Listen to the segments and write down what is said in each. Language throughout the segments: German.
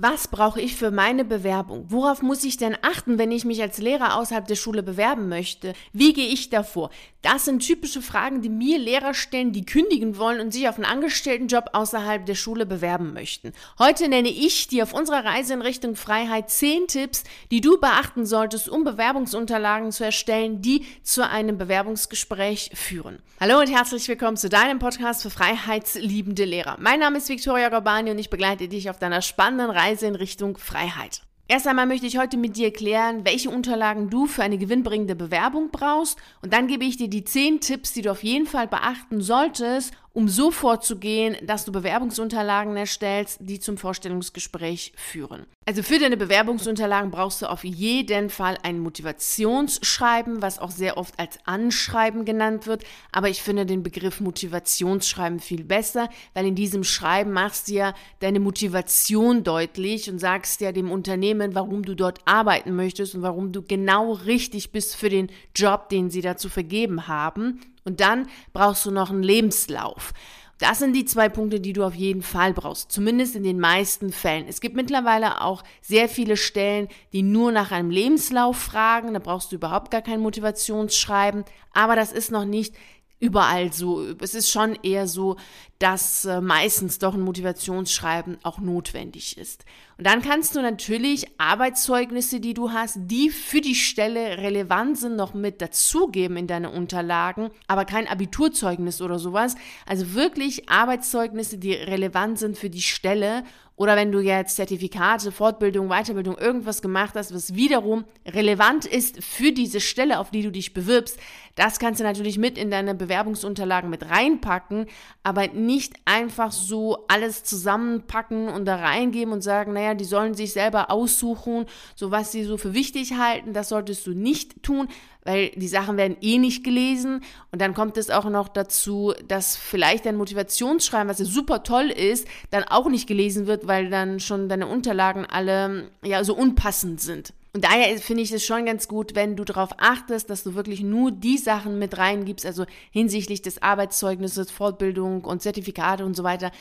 Was brauche ich für meine Bewerbung? Worauf muss ich denn achten, wenn ich mich als Lehrer außerhalb der Schule bewerben möchte? Wie gehe ich davor? Das sind typische Fragen, die mir Lehrer stellen, die kündigen wollen und sich auf einen Angestelltenjob außerhalb der Schule bewerben möchten. Heute nenne ich dir auf unserer Reise in Richtung Freiheit zehn Tipps, die du beachten solltest, um Bewerbungsunterlagen zu erstellen, die zu einem Bewerbungsgespräch führen. Hallo und herzlich willkommen zu deinem Podcast für freiheitsliebende Lehrer. Mein Name ist Viktoria Gorbani und ich begleite dich auf deiner spannenden Reise Reise in Richtung Freiheit. Erst einmal möchte ich heute mit dir erklären, welche Unterlagen du für eine gewinnbringende Bewerbung brauchst und dann gebe ich dir die zehn Tipps, die du auf jeden Fall beachten solltest, um so vorzugehen, dass du Bewerbungsunterlagen erstellst, die zum Vorstellungsgespräch führen. Also für deine Bewerbungsunterlagen brauchst du auf jeden Fall ein Motivationsschreiben, was auch sehr oft als Anschreiben genannt wird. Aber ich finde den Begriff Motivationsschreiben viel besser, weil in diesem Schreiben machst du ja deine Motivation deutlich und sagst ja dem Unternehmen, warum du dort arbeiten möchtest und warum du genau richtig bist für den Job, den sie dazu vergeben haben. Und dann brauchst du noch einen Lebenslauf. Das sind die zwei Punkte, die du auf jeden Fall brauchst, zumindest in den meisten Fällen. Es gibt mittlerweile auch sehr viele Stellen, die nur nach einem Lebenslauf fragen. Da brauchst du überhaupt gar kein Motivationsschreiben. Aber das ist noch nicht überall so. Es ist schon eher so, dass äh, meistens doch ein Motivationsschreiben auch notwendig ist. Und dann kannst du natürlich Arbeitszeugnisse, die du hast, die für die Stelle relevant sind, noch mit dazugeben in deine Unterlagen, aber kein Abiturzeugnis oder sowas. Also wirklich Arbeitszeugnisse, die relevant sind für die Stelle oder wenn du jetzt Zertifikate, Fortbildung, Weiterbildung, irgendwas gemacht hast, was wiederum relevant ist für diese Stelle, auf die du dich bewirbst, das kannst du natürlich mit in deine Bewerbungsunterlagen mit reinpacken, aber nicht einfach so alles zusammenpacken und da reingeben und sagen, naja, die sollen sich selber aussuchen, so was sie so für wichtig halten. Das solltest du nicht tun, weil die Sachen werden eh nicht gelesen. Und dann kommt es auch noch dazu, dass vielleicht dein Motivationsschreiben, was ja super toll ist, dann auch nicht gelesen wird, weil dann schon deine Unterlagen alle ja so unpassend sind. Und daher finde ich es schon ganz gut, wenn du darauf achtest, dass du wirklich nur die Sachen mit reingibst, also hinsichtlich des Arbeitszeugnisses, Fortbildung und Zertifikate und so weiter,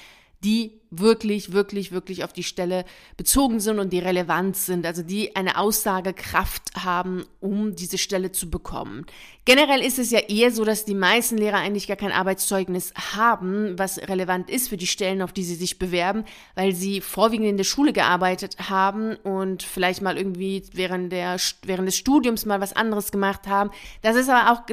die wirklich, wirklich, wirklich auf die Stelle bezogen sind und die relevant sind, also die eine Aussagekraft haben, um diese Stelle zu bekommen. Generell ist es ja eher so, dass die meisten Lehrer eigentlich gar kein Arbeitszeugnis haben, was relevant ist für die Stellen, auf die sie sich bewerben, weil sie vorwiegend in der Schule gearbeitet haben und vielleicht mal irgendwie während, der, während des Studiums mal was anderes gemacht haben. Das ist aber auch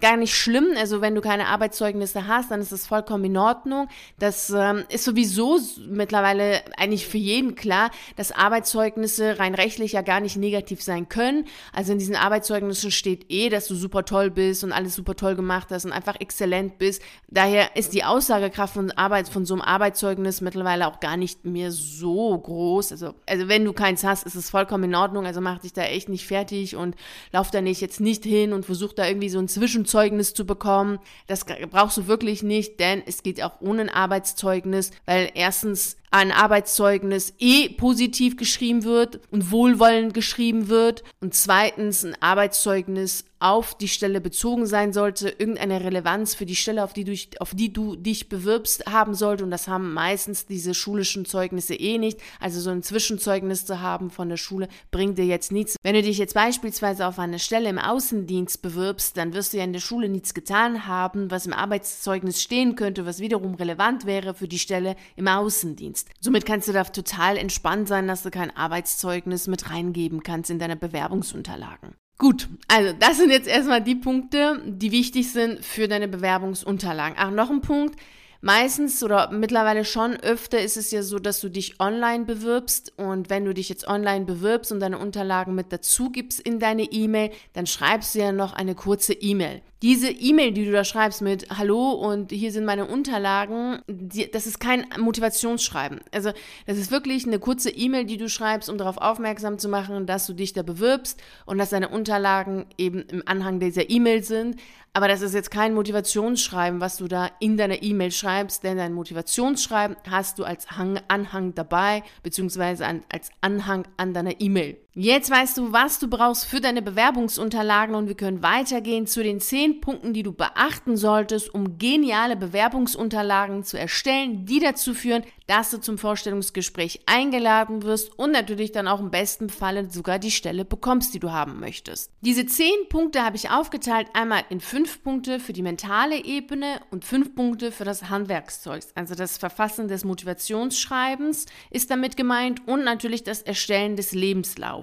gar nicht schlimm. Also wenn du keine Arbeitszeugnisse hast, dann ist das vollkommen in Ordnung. Das ähm, ist sowieso mittlerweile eigentlich für jeden klar, dass Arbeitszeugnisse rein rechtlich ja gar nicht negativ sein können. Also in diesen Arbeitszeugnissen steht eh, dass du super toll bist und alles super toll gemacht hast und einfach exzellent bist. Daher ist die Aussagekraft von Arbeit, von so einem Arbeitszeugnis mittlerweile auch gar nicht mehr so groß. Also, also wenn du keins hast, ist es vollkommen in Ordnung. Also mach dich da echt nicht fertig und lauf da nicht jetzt nicht hin und versuch da irgendwie so ein Zwischenzeugnis zu bekommen. Das brauchst du wirklich nicht, denn es geht auch ohne ein Arbeitszeugnis, weil er erstens ein Arbeitszeugnis eh positiv geschrieben wird und wohlwollend geschrieben wird und zweitens ein Arbeitszeugnis auf die Stelle bezogen sein sollte, irgendeine Relevanz für die Stelle, auf die, du, auf die du dich bewirbst, haben sollte. Und das haben meistens diese schulischen Zeugnisse eh nicht. Also so ein Zwischenzeugnis zu haben von der Schule bringt dir jetzt nichts. Wenn du dich jetzt beispielsweise auf eine Stelle im Außendienst bewirbst, dann wirst du ja in der Schule nichts getan haben, was im Arbeitszeugnis stehen könnte, was wiederum relevant wäre für die Stelle im Außendienst. Somit kannst du da total entspannt sein, dass du kein Arbeitszeugnis mit reingeben kannst in deine Bewerbungsunterlagen. Gut, also das sind jetzt erstmal die Punkte, die wichtig sind für deine Bewerbungsunterlagen. Ach, noch ein Punkt. Meistens oder mittlerweile schon öfter ist es ja so, dass du dich online bewirbst und wenn du dich jetzt online bewirbst und deine Unterlagen mit dazu gibst in deine E-Mail, dann schreibst du ja noch eine kurze E-Mail. Diese E-Mail, die du da schreibst mit Hallo und hier sind meine Unterlagen, die, das ist kein Motivationsschreiben. Also das ist wirklich eine kurze E-Mail, die du schreibst, um darauf aufmerksam zu machen, dass du dich da bewirbst und dass deine Unterlagen eben im Anhang dieser E-Mail sind. Aber das ist jetzt kein Motivationsschreiben, was du da in deiner E-Mail schreibst, denn dein Motivationsschreiben hast du als Hang, Anhang dabei, beziehungsweise als Anhang an deiner E-Mail. Jetzt weißt du, was du brauchst für deine Bewerbungsunterlagen und wir können weitergehen zu den zehn Punkten, die du beachten solltest, um geniale Bewerbungsunterlagen zu erstellen, die dazu führen, dass du zum Vorstellungsgespräch eingeladen wirst und natürlich dann auch im besten Falle sogar die Stelle bekommst, die du haben möchtest. Diese zehn Punkte habe ich aufgeteilt einmal in fünf Punkte für die mentale Ebene und fünf Punkte für das Handwerkszeug. Also das Verfassen des Motivationsschreibens ist damit gemeint und natürlich das Erstellen des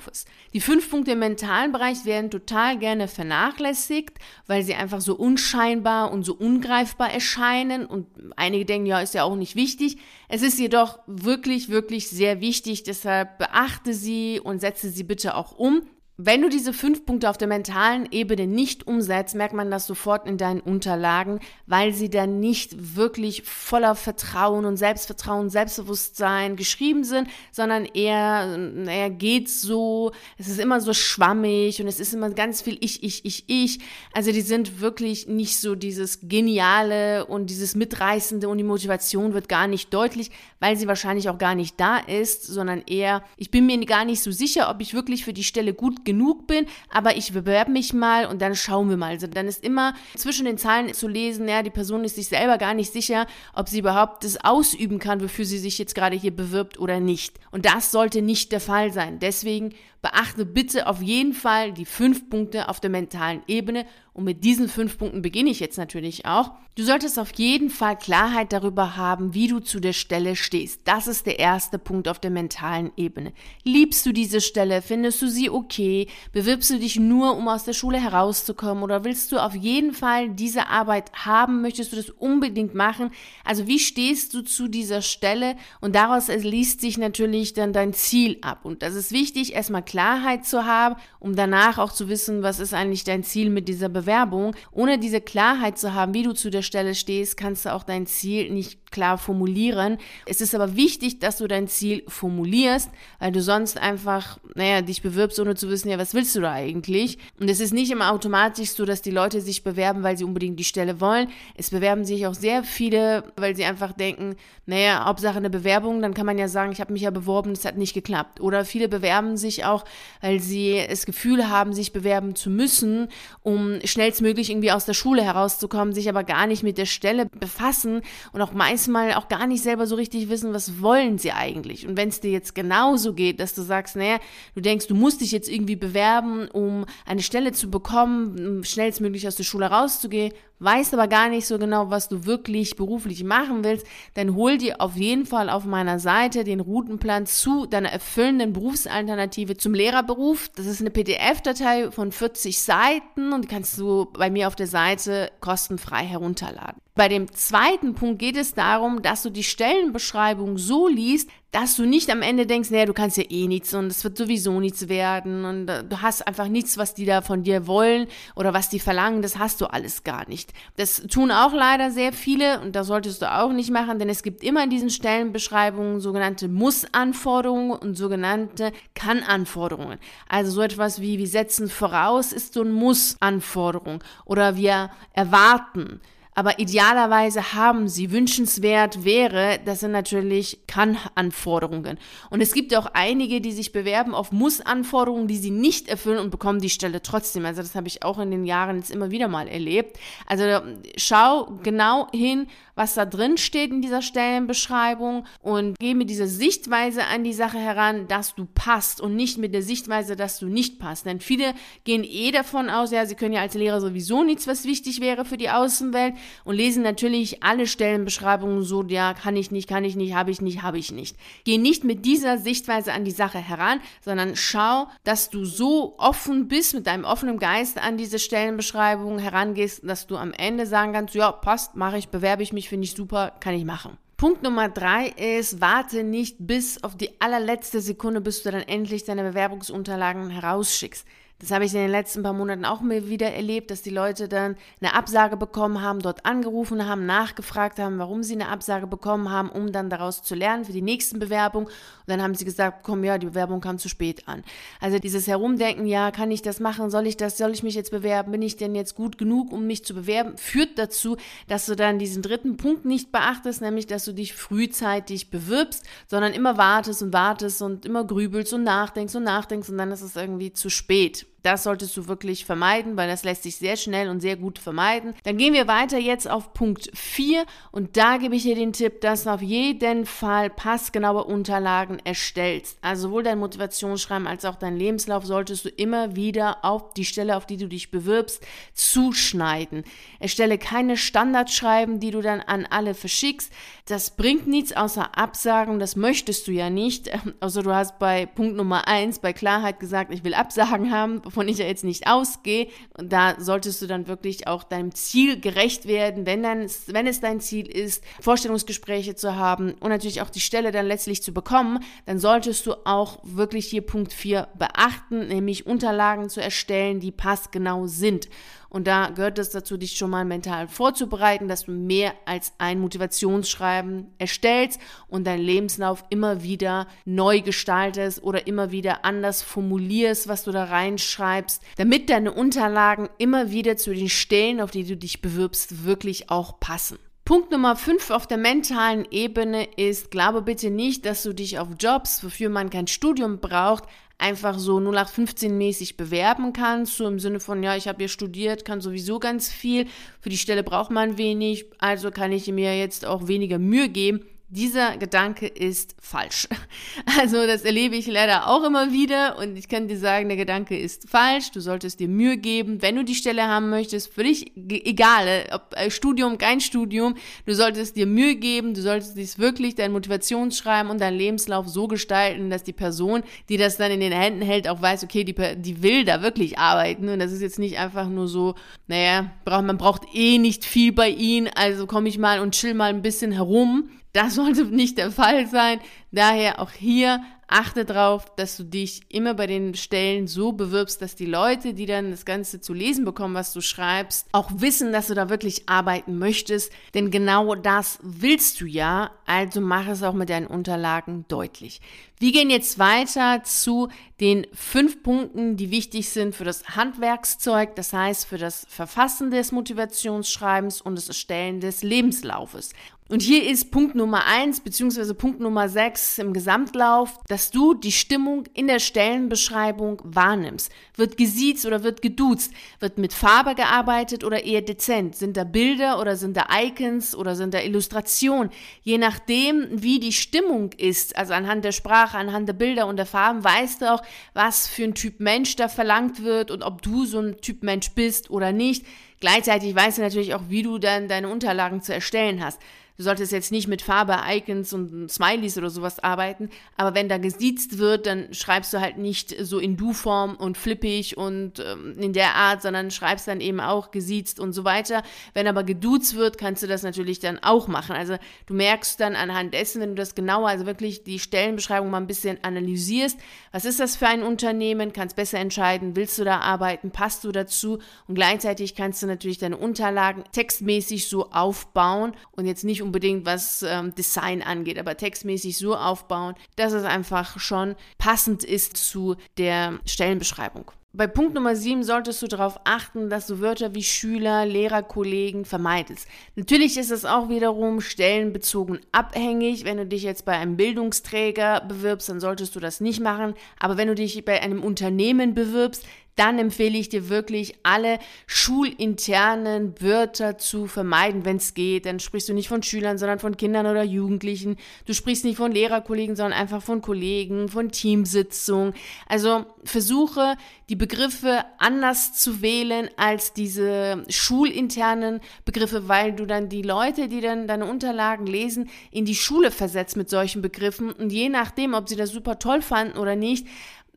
Lebenslaufes. Die fünf Punkte im mentalen Bereich werden total gerne vernachlässigt, weil sie einfach so unscheinbar und so ungreifbar erscheinen und einige denken, ja, ist ja auch nicht wichtig. Es ist jedoch wirklich, wirklich sehr wichtig, deshalb beachte sie und setze sie bitte auch um. Wenn du diese fünf Punkte auf der mentalen Ebene nicht umsetzt, merkt man das sofort in deinen Unterlagen, weil sie dann nicht wirklich voller Vertrauen und Selbstvertrauen, Selbstbewusstsein geschrieben sind, sondern eher, naja, geht so, es ist immer so schwammig und es ist immer ganz viel ich, ich, ich, ich. Also die sind wirklich nicht so dieses Geniale und dieses Mitreißende und die Motivation wird gar nicht deutlich, weil sie wahrscheinlich auch gar nicht da ist, sondern eher, ich bin mir gar nicht so sicher, ob ich wirklich für die Stelle gut genug bin, aber ich bewerbe mich mal und dann schauen wir mal. Also dann ist immer zwischen den Zahlen zu lesen, ja, die Person ist sich selber gar nicht sicher, ob sie überhaupt das ausüben kann, wofür sie sich jetzt gerade hier bewirbt oder nicht. Und das sollte nicht der Fall sein. Deswegen beachte bitte auf jeden Fall die fünf Punkte auf der mentalen Ebene. Und mit diesen fünf Punkten beginne ich jetzt natürlich auch. Du solltest auf jeden Fall Klarheit darüber haben, wie du zu der Stelle stehst. Das ist der erste Punkt auf der mentalen Ebene. Liebst du diese Stelle? Findest du sie okay? Bewirbst du dich nur, um aus der Schule herauszukommen? Oder willst du auf jeden Fall diese Arbeit haben? Möchtest du das unbedingt machen? Also wie stehst du zu dieser Stelle? Und daraus liest sich natürlich dann dein Ziel ab. Und das ist wichtig, erstmal Klarheit zu haben, um danach auch zu wissen, was ist eigentlich dein Ziel mit dieser Bewerbung. Ohne diese Klarheit zu haben, wie du zu der Stelle stehst, kannst du auch dein Ziel nicht klar formulieren. Es ist aber wichtig, dass du dein Ziel formulierst, weil du sonst einfach, naja, dich bewirbst, ohne zu wissen, ja, was willst du da eigentlich? Und es ist nicht immer automatisch so, dass die Leute sich bewerben, weil sie unbedingt die Stelle wollen. Es bewerben sich auch sehr viele, weil sie einfach denken, naja, Hauptsache eine Bewerbung, dann kann man ja sagen, ich habe mich ja beworben, es hat nicht geklappt. Oder viele bewerben sich auch weil sie das Gefühl haben, sich bewerben zu müssen, um schnellstmöglich irgendwie aus der Schule herauszukommen, sich aber gar nicht mit der Stelle befassen und auch manchmal auch gar nicht selber so richtig wissen, was wollen sie eigentlich. Und wenn es dir jetzt genauso geht, dass du sagst, naja, du denkst, du musst dich jetzt irgendwie bewerben, um eine Stelle zu bekommen, schnellstmöglich aus der Schule rauszugehen, weißt aber gar nicht so genau, was du wirklich beruflich machen willst, dann hol dir auf jeden Fall auf meiner Seite den Routenplan zu deiner erfüllenden Berufsalternative zum Lehrerberuf. Das ist eine PDF-Datei von 40 Seiten und die kannst du bei mir auf der Seite kostenfrei herunterladen. Bei dem zweiten Punkt geht es darum, dass du die Stellenbeschreibung so liest, dass du nicht am Ende denkst, naja, du kannst ja eh nichts und es wird sowieso nichts werden und äh, du hast einfach nichts, was die da von dir wollen oder was die verlangen, das hast du alles gar nicht. Das tun auch leider sehr viele und das solltest du auch nicht machen, denn es gibt immer in diesen Stellenbeschreibungen sogenannte Muss-Anforderungen und sogenannte Kann-Anforderungen. Also so etwas wie wir setzen voraus ist so ein Muss-Anforderung oder wir erwarten aber idealerweise haben sie, wünschenswert wäre, das sind natürlich Kann-Anforderungen. Und es gibt auch einige, die sich bewerben auf Muss-Anforderungen, die sie nicht erfüllen und bekommen die Stelle trotzdem. Also das habe ich auch in den Jahren jetzt immer wieder mal erlebt. Also schau genau hin, was da drin steht in dieser Stellenbeschreibung und geh mit dieser Sichtweise an die Sache heran, dass du passt und nicht mit der Sichtweise, dass du nicht passt. Denn viele gehen eh davon aus, ja, sie können ja als Lehrer sowieso nichts, was wichtig wäre für die Außenwelt und lesen natürlich alle Stellenbeschreibungen so, ja, kann ich nicht, kann ich nicht, habe ich nicht, habe ich nicht. Geh nicht mit dieser Sichtweise an die Sache heran, sondern schau, dass du so offen bist, mit deinem offenen Geist an diese Stellenbeschreibung herangehst, dass du am Ende sagen kannst, ja, passt, mache ich, bewerbe ich mich, finde ich super, kann ich machen. Punkt Nummer drei ist, warte nicht bis auf die allerletzte Sekunde, bis du dann endlich deine Bewerbungsunterlagen herausschickst. Das habe ich in den letzten paar Monaten auch mal wieder erlebt, dass die Leute dann eine Absage bekommen haben, dort angerufen haben, nachgefragt haben, warum sie eine Absage bekommen haben, um dann daraus zu lernen für die nächsten Bewerbungen. Und dann haben sie gesagt, komm, ja, die Bewerbung kam zu spät an. Also dieses Herumdenken, ja, kann ich das machen? Soll ich das? Soll ich mich jetzt bewerben? Bin ich denn jetzt gut genug, um mich zu bewerben? Führt dazu, dass du dann diesen dritten Punkt nicht beachtest, nämlich, dass du dich frühzeitig bewirbst, sondern immer wartest und wartest und immer grübelst und nachdenkst und nachdenkst und dann ist es irgendwie zu spät. Das solltest du wirklich vermeiden, weil das lässt sich sehr schnell und sehr gut vermeiden. Dann gehen wir weiter jetzt auf Punkt 4 und da gebe ich dir den Tipp, dass du auf jeden Fall passgenaue Unterlagen erstellst. Also sowohl dein Motivationsschreiben als auch dein Lebenslauf solltest du immer wieder auf die Stelle, auf die du dich bewirbst, zuschneiden. Erstelle keine Standardschreiben, die du dann an alle verschickst. Das bringt nichts außer Absagen, das möchtest du ja nicht. Also du hast bei Punkt Nummer 1 bei Klarheit gesagt, ich will Absagen haben wovon ich ja jetzt nicht ausgehe. Und da solltest du dann wirklich auch deinem Ziel gerecht werden, wenn, dann, wenn es dein Ziel ist, Vorstellungsgespräche zu haben und natürlich auch die Stelle dann letztlich zu bekommen, dann solltest du auch wirklich hier Punkt 4 beachten, nämlich Unterlagen zu erstellen, die passgenau sind. Und da gehört es dazu, dich schon mal mental vorzubereiten, dass du mehr als ein Motivationsschreiben erstellst und deinen Lebenslauf immer wieder neu gestaltest oder immer wieder anders formulierst, was du da reinschreibst, damit deine Unterlagen immer wieder zu den Stellen, auf die du dich bewirbst, wirklich auch passen. Punkt Nummer 5 auf der mentalen Ebene ist, glaube bitte nicht, dass du dich auf Jobs, wofür man kein Studium braucht, einfach so 0815-mäßig bewerben kannst, so im Sinne von, ja, ich habe hier studiert, kann sowieso ganz viel, für die Stelle braucht man wenig, also kann ich mir jetzt auch weniger Mühe geben. Dieser Gedanke ist falsch. Also das erlebe ich leider auch immer wieder und ich kann dir sagen, der Gedanke ist falsch. Du solltest dir Mühe geben, wenn du die Stelle haben möchtest, für dich egal, ob äh, Studium, kein Studium, du solltest dir Mühe geben, du solltest dies wirklich dein Motivationsschreiben und dein Lebenslauf so gestalten, dass die Person, die das dann in den Händen hält, auch weiß, okay, die, die will da wirklich arbeiten und das ist jetzt nicht einfach nur so, naja, man braucht eh nicht viel bei ihnen, also komme ich mal und chill mal ein bisschen herum, das sollte nicht der Fall sein. Daher auch hier achte darauf, dass du dich immer bei den Stellen so bewirbst, dass die Leute, die dann das Ganze zu lesen bekommen, was du schreibst, auch wissen, dass du da wirklich arbeiten möchtest. Denn genau das willst du ja. Also mach es auch mit deinen Unterlagen deutlich. Wir gehen jetzt weiter zu den fünf Punkten, die wichtig sind für das Handwerkszeug, das heißt für das Verfassen des Motivationsschreibens und das Erstellen des Lebenslaufes. Und hier ist Punkt Nummer eins beziehungsweise Punkt Nummer sechs im Gesamtlauf, dass du die Stimmung in der Stellenbeschreibung wahrnimmst. Wird gesiezt oder wird geduzt? Wird mit Farbe gearbeitet oder eher dezent? Sind da Bilder oder sind da Icons oder sind da Illustrationen? Je nachdem, wie die Stimmung ist, also anhand der Sprache, anhand der Bilder und der Farben, weißt du auch, was für ein Typ Mensch da verlangt wird und ob du so ein Typ Mensch bist oder nicht. Gleichzeitig weißt du natürlich auch, wie du dann deine Unterlagen zu erstellen hast. Du solltest jetzt nicht mit Farbe, Icons und Smileys oder sowas arbeiten, aber wenn da gesiezt wird, dann schreibst du halt nicht so in Du-Form und flippig und ähm, in der Art, sondern schreibst dann eben auch gesiezt und so weiter. Wenn aber geduzt wird, kannst du das natürlich dann auch machen. Also du merkst dann anhand dessen, wenn du das genauer, also wirklich die Stellenbeschreibung mal ein bisschen analysierst, was ist das für ein Unternehmen, kannst besser entscheiden, willst du da arbeiten, passt du dazu und gleichzeitig kannst du natürlich deine Unterlagen textmäßig so aufbauen und jetzt nicht unbedingt was ähm, Design angeht, aber textmäßig so aufbauen, dass es einfach schon passend ist zu der Stellenbeschreibung. Bei Punkt Nummer 7 solltest du darauf achten, dass du Wörter wie Schüler, Lehrer, Kollegen vermeidest. Natürlich ist es auch wiederum stellenbezogen abhängig. Wenn du dich jetzt bei einem Bildungsträger bewirbst, dann solltest du das nicht machen. Aber wenn du dich bei einem Unternehmen bewirbst, dann empfehle ich dir wirklich, alle schulinternen Wörter zu vermeiden, wenn es geht. Dann sprichst du nicht von Schülern, sondern von Kindern oder Jugendlichen. Du sprichst nicht von Lehrerkollegen, sondern einfach von Kollegen, von Teamsitzung. Also versuche, die Begriffe anders zu wählen als diese schulinternen Begriffe, weil du dann die Leute, die dann deine Unterlagen lesen, in die Schule versetzt mit solchen Begriffen. Und je nachdem, ob sie das super toll fanden oder nicht,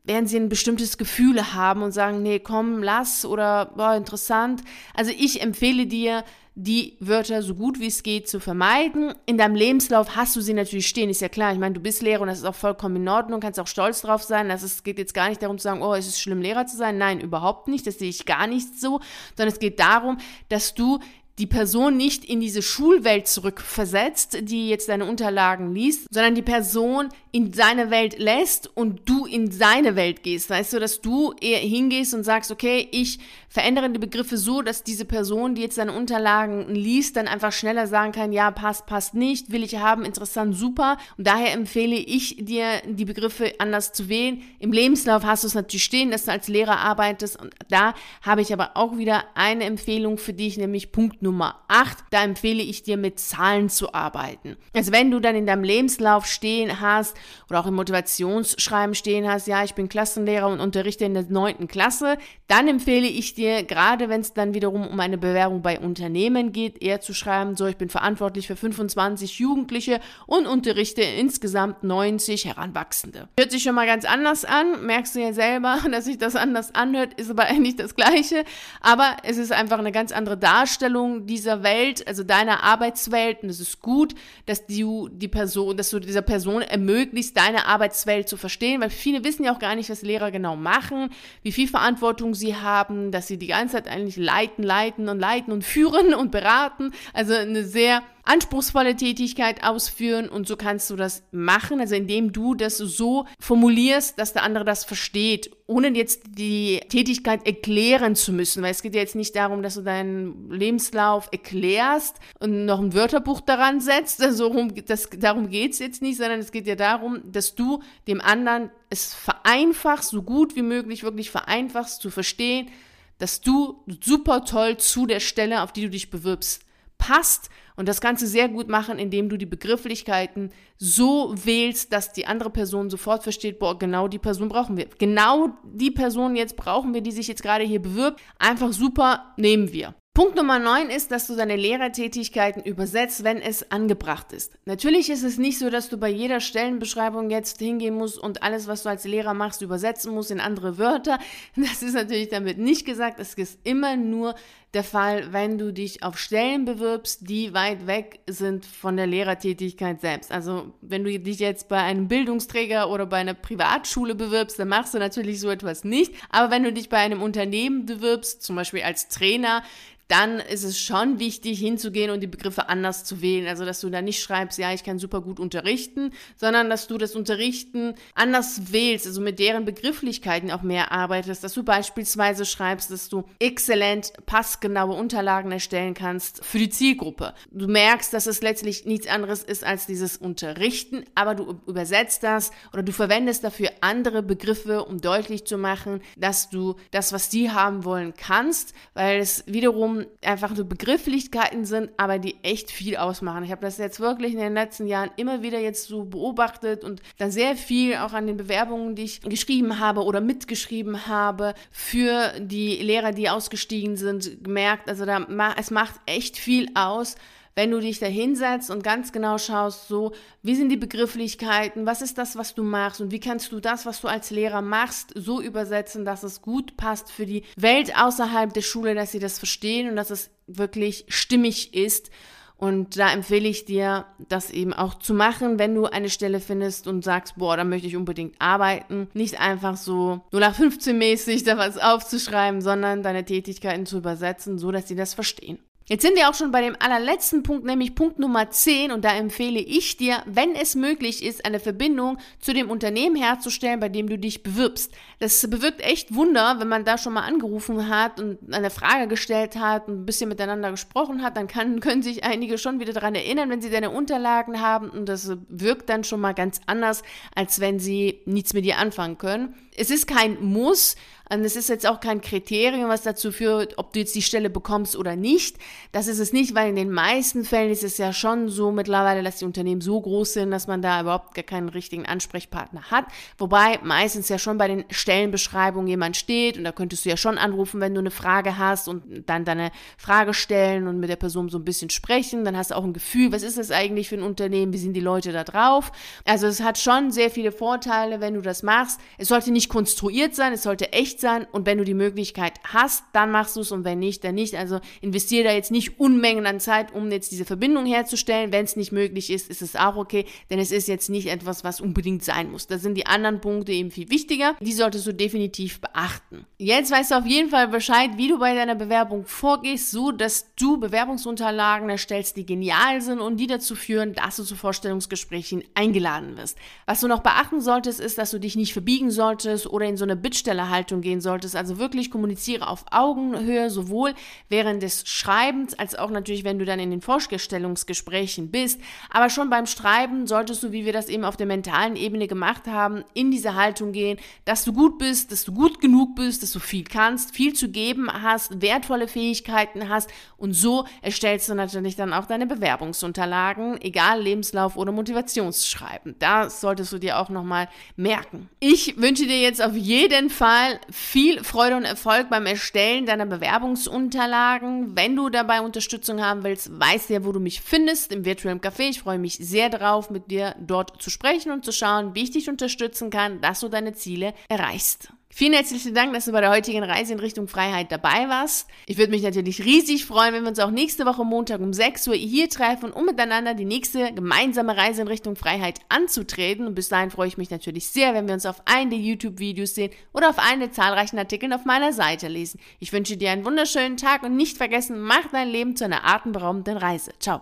werden sie ein bestimmtes Gefühl haben und sagen, nee, komm, lass oder boah, interessant. Also ich empfehle dir, die Wörter so gut wie es geht zu vermeiden. In deinem Lebenslauf hast du sie natürlich stehen, ist ja klar. Ich meine, du bist Lehrer und das ist auch vollkommen in Ordnung, kannst auch stolz drauf sein. Es geht jetzt gar nicht darum zu sagen, oh, es ist schlimm, Lehrer zu sein. Nein, überhaupt nicht. Das sehe ich gar nicht so. Sondern es geht darum, dass du die Person nicht in diese Schulwelt zurückversetzt, die jetzt deine Unterlagen liest, sondern die Person in seine Welt lässt und du in seine Welt gehst. Weißt du, dass du eher hingehst und sagst, okay, ich verändere die Begriffe so, dass diese Person, die jetzt deine Unterlagen liest, dann einfach schneller sagen kann, ja, passt, passt nicht, will ich haben, interessant, super. Und daher empfehle ich dir, die Begriffe anders zu wählen. Im Lebenslauf hast du es natürlich stehen, dass du als Lehrer arbeitest. Und da habe ich aber auch wieder eine Empfehlung für dich, nämlich Punkt Nummer 8. Da empfehle ich dir, mit Zahlen zu arbeiten. Also wenn du dann in deinem Lebenslauf stehen hast, oder auch im Motivationsschreiben stehen hast, ja, ich bin Klassenlehrer und unterrichte in der neunten Klasse, dann empfehle ich dir, gerade wenn es dann wiederum um eine Bewerbung bei Unternehmen geht, eher zu schreiben, so, ich bin verantwortlich für 25 Jugendliche und unterrichte insgesamt 90 Heranwachsende. Hört sich schon mal ganz anders an, merkst du ja selber, dass sich das anders anhört, ist aber eigentlich das Gleiche, aber es ist einfach eine ganz andere Darstellung dieser Welt, also deiner Arbeitswelt und es ist gut, dass du die Person, dass du dieser Person ermöglicht, deine Arbeitswelt zu verstehen, weil viele wissen ja auch gar nicht, was Lehrer genau machen, wie viel Verantwortung sie haben, dass sie die ganze Zeit eigentlich leiten, leiten und leiten und führen und beraten. Also eine sehr anspruchsvolle Tätigkeit ausführen und so kannst du das machen, also indem du das so formulierst, dass der andere das versteht, ohne jetzt die Tätigkeit erklären zu müssen, weil es geht ja jetzt nicht darum, dass du deinen Lebenslauf erklärst und noch ein Wörterbuch daran setzt, also das, darum geht's jetzt nicht, sondern es geht ja darum, dass du dem anderen es vereinfachst, so gut wie möglich wirklich vereinfachst zu verstehen, dass du super toll zu der Stelle, auf die du dich bewirbst, passt und das Ganze sehr gut machen, indem du die Begrifflichkeiten so wählst, dass die andere Person sofort versteht, boah, genau die Person brauchen wir. Genau die Person jetzt brauchen wir, die sich jetzt gerade hier bewirbt. Einfach super, nehmen wir. Punkt Nummer 9 ist, dass du deine Lehrertätigkeiten übersetzt, wenn es angebracht ist. Natürlich ist es nicht so, dass du bei jeder Stellenbeschreibung jetzt hingehen musst und alles, was du als Lehrer machst, übersetzen musst in andere Wörter. Das ist natürlich damit nicht gesagt. Es ist immer nur der Fall, wenn du dich auf Stellen bewirbst, die weit weg sind von der Lehrertätigkeit selbst. Also wenn du dich jetzt bei einem Bildungsträger oder bei einer Privatschule bewirbst, dann machst du natürlich so etwas nicht. Aber wenn du dich bei einem Unternehmen bewirbst, zum Beispiel als Trainer, dann ist es schon wichtig, hinzugehen und die Begriffe anders zu wählen. Also, dass du da nicht schreibst, ja, ich kann super gut unterrichten, sondern dass du das Unterrichten anders wählst, also mit deren Begrifflichkeiten auch mehr arbeitest, dass du beispielsweise schreibst, dass du exzellent passgenaue Unterlagen erstellen kannst für die Zielgruppe. Du merkst, dass es letztlich nichts anderes ist als dieses Unterrichten, aber du übersetzt das oder du verwendest dafür andere Begriffe, um deutlich zu machen, dass du das, was die haben wollen, kannst, weil es wiederum einfach nur Begrifflichkeiten sind, aber die echt viel ausmachen. Ich habe das jetzt wirklich in den letzten Jahren immer wieder jetzt so beobachtet und dann sehr viel auch an den Bewerbungen, die ich geschrieben habe oder mitgeschrieben habe für die Lehrer, die ausgestiegen sind, gemerkt. Also da, es macht echt viel aus, wenn du dich da hinsetzt und ganz genau schaust, so, wie sind die Begrifflichkeiten, was ist das, was du machst und wie kannst du das, was du als Lehrer machst, so übersetzen, dass es gut passt für die Welt außerhalb der Schule, dass sie das verstehen und dass es wirklich stimmig ist. Und da empfehle ich dir, das eben auch zu machen, wenn du eine Stelle findest und sagst, boah, da möchte ich unbedingt arbeiten. Nicht einfach so 0815 mäßig da was aufzuschreiben, sondern deine Tätigkeiten zu übersetzen, so dass sie das verstehen. Jetzt sind wir auch schon bei dem allerletzten Punkt, nämlich Punkt Nummer 10 und da empfehle ich dir, wenn es möglich ist, eine Verbindung zu dem Unternehmen herzustellen, bei dem du dich bewirbst. Das bewirkt echt Wunder, wenn man da schon mal angerufen hat und eine Frage gestellt hat und ein bisschen miteinander gesprochen hat, dann kann, können sich einige schon wieder daran erinnern, wenn sie deine Unterlagen haben und das wirkt dann schon mal ganz anders, als wenn sie nichts mit dir anfangen können. Es ist kein Muss, es ist jetzt auch kein Kriterium, was dazu führt, ob du jetzt die Stelle bekommst oder nicht. Das ist es nicht, weil in den meisten Fällen ist es ja schon so mittlerweile, dass die Unternehmen so groß sind, dass man da überhaupt gar keinen richtigen Ansprechpartner hat. Wobei meistens ja schon bei den Stellenbeschreibungen jemand steht und da könntest du ja schon anrufen, wenn du eine Frage hast und dann deine Frage stellen und mit der Person so ein bisschen sprechen. Dann hast du auch ein Gefühl, was ist das eigentlich für ein Unternehmen, wie sind die Leute da drauf. Also es hat schon sehr viele Vorteile, wenn du das machst. Es sollte nicht konstruiert sein, es sollte echt sein und wenn du die Möglichkeit hast, dann machst du es und wenn nicht, dann nicht. Also investiere da jetzt nicht Unmengen an Zeit, um jetzt diese Verbindung herzustellen. Wenn es nicht möglich ist, ist es auch okay, denn es ist jetzt nicht etwas, was unbedingt sein muss. Da sind die anderen Punkte eben viel wichtiger. Die solltest du definitiv beachten. Jetzt weißt du auf jeden Fall Bescheid, wie du bei deiner Bewerbung vorgehst, so dass du Bewerbungsunterlagen erstellst, die genial sind und die dazu führen, dass du zu Vorstellungsgesprächen eingeladen wirst. Was du noch beachten solltest, ist, dass du dich nicht verbiegen solltest oder in so eine Bittstellerhaltung gehen solltest. Also wirklich kommuniziere auf Augenhöhe, sowohl während des Schreibens als auch natürlich, wenn du dann in den Vorstellungsgesprächen bist. Aber schon beim Schreiben solltest du, wie wir das eben auf der mentalen Ebene gemacht haben, in diese Haltung gehen, dass du gut bist, dass du gut genug bist, dass du viel kannst, viel zu geben hast, wertvolle Fähigkeiten hast und so erstellst du natürlich dann auch deine Bewerbungsunterlagen, egal Lebenslauf oder Motivationsschreiben. Das solltest du dir auch nochmal merken. Ich wünsche dir jetzt auf jeden Fall viel Freude und Erfolg beim Erstellen deiner Bewerbungsunterlagen. Wenn du dabei Unterstützung haben willst, weißt du ja, wo du mich findest, im Virtual Café. Ich freue mich sehr darauf, mit dir dort zu sprechen und zu schauen, wie ich dich unterstützen kann, dass du deine Ziele erreichst. Vielen herzlichen Dank, dass du bei der heutigen Reise in Richtung Freiheit dabei warst. Ich würde mich natürlich riesig freuen, wenn wir uns auch nächste Woche Montag um 6 Uhr hier treffen, um miteinander die nächste gemeinsame Reise in Richtung Freiheit anzutreten. Und bis dahin freue ich mich natürlich sehr, wenn wir uns auf einen der YouTube-Videos sehen oder auf einen der zahlreichen Artikel auf meiner Seite lesen. Ich wünsche dir einen wunderschönen Tag und nicht vergessen, mach dein Leben zu einer atemberaubenden Reise. Ciao.